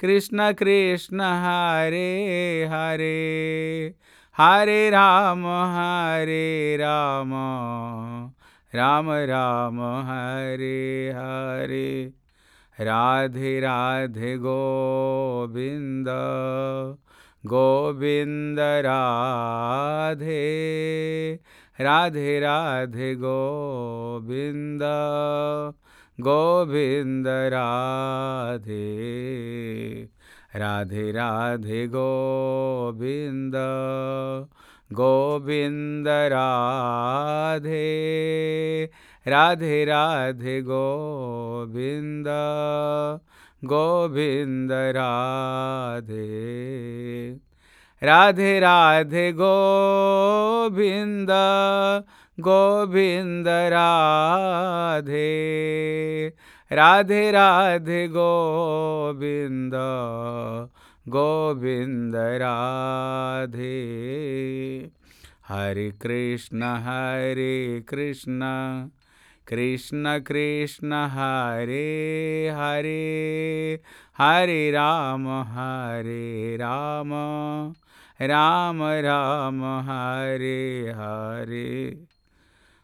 Krishna Krishna Hare Hare Hare Ram Hare Ram Ram Ram Hare Hare, Radhe Radhe Govind Govind Radhe Radhe Radhe Govind. Govind Radhe Radhe Radhe Govind Govind Radhe Radhe Radhe Govind Govind Radhe Radhe Radhe Govind Govind Radhe Radhe Radhe Govind Govind Radhe. Hare Krishna Hare Krishna Krishna Krishna, Hare Hare Hare Ram Hare Ram Ram Ram, Hare Hare.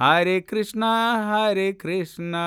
Hare Krishna Hare Krishna.